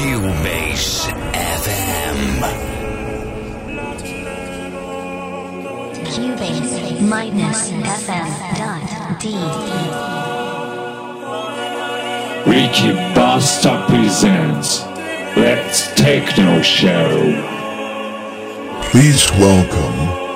Cuebase FM. Cuebase minus FM dot D. Ricky Basta presents Let's Techno Show. Please welcome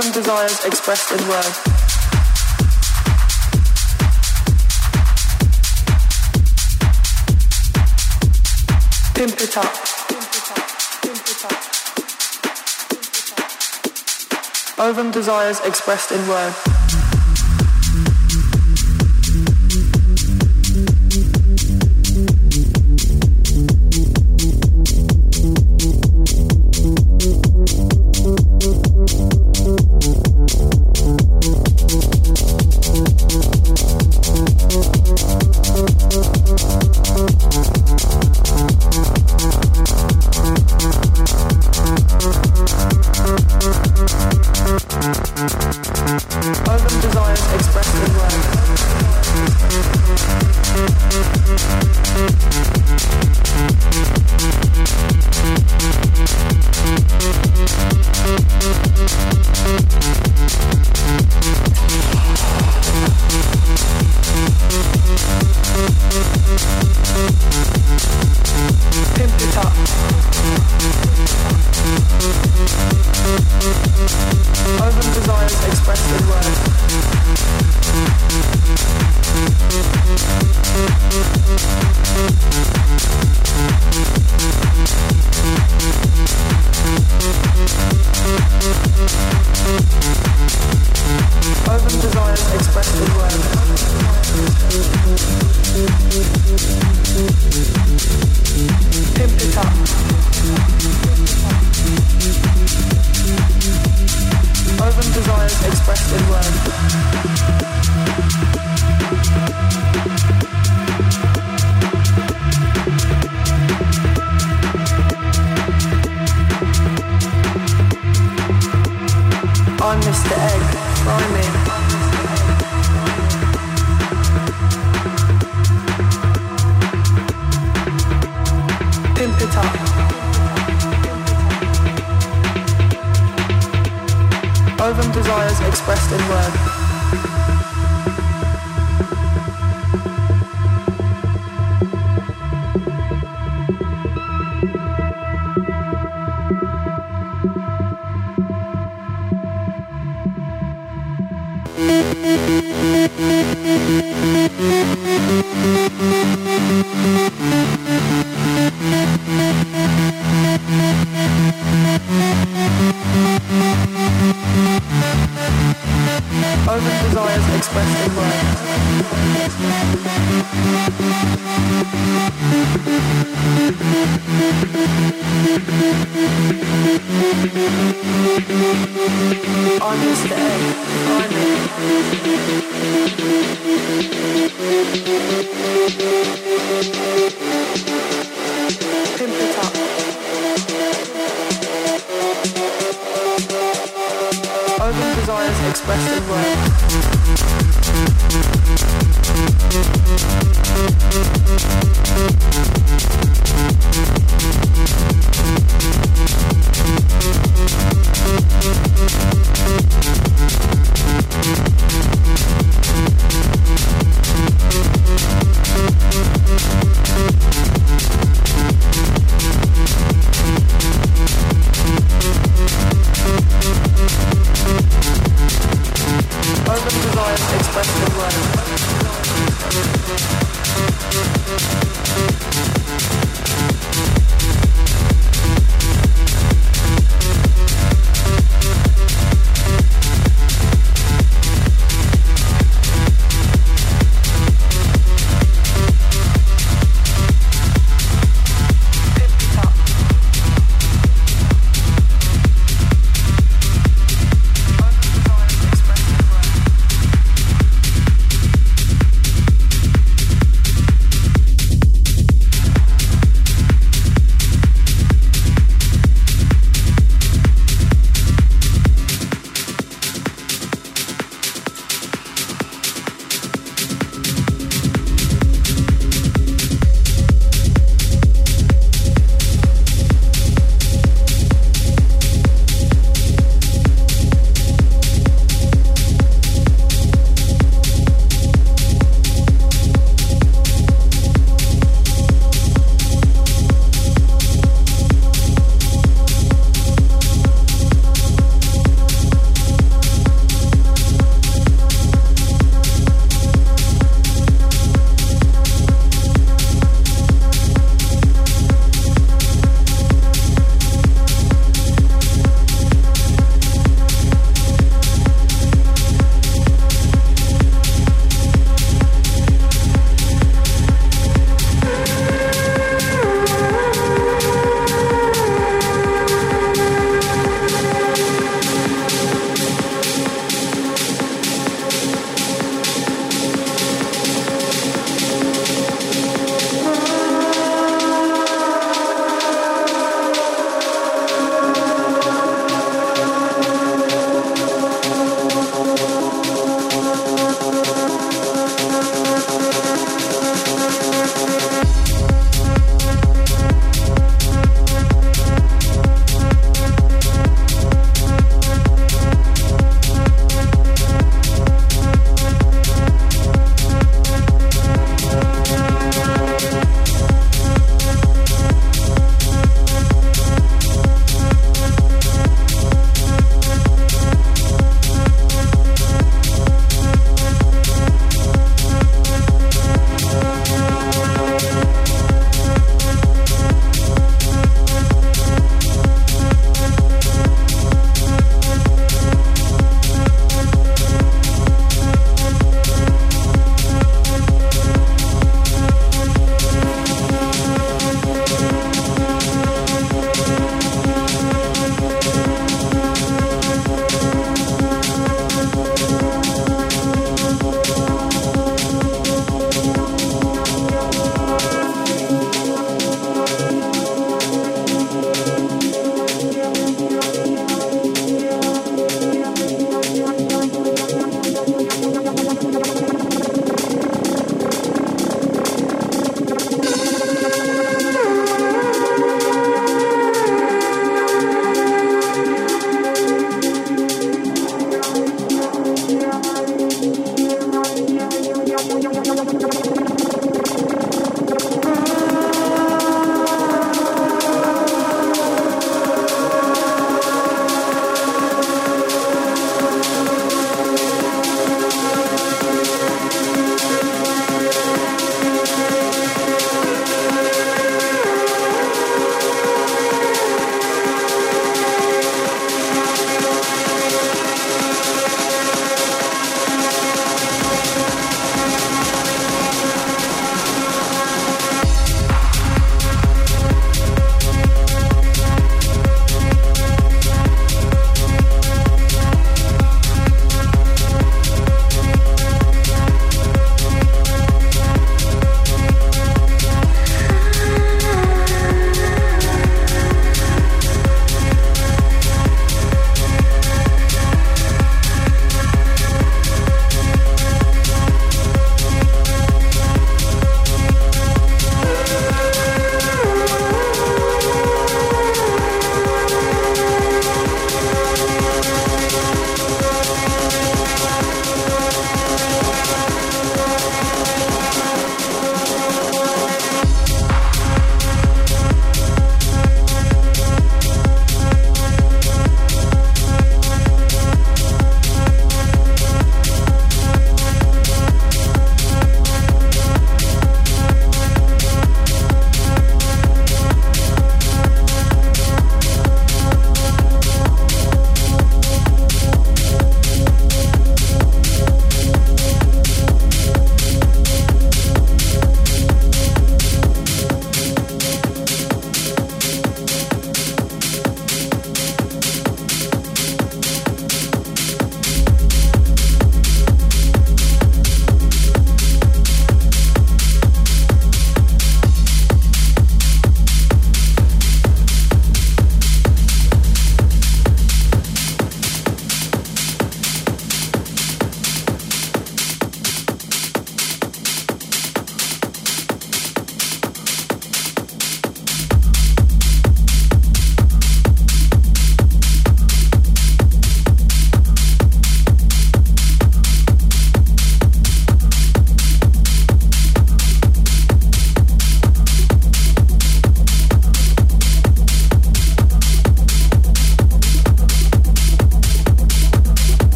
seven desires expressed in words. Pimp it up. Ovum desires expressed in words.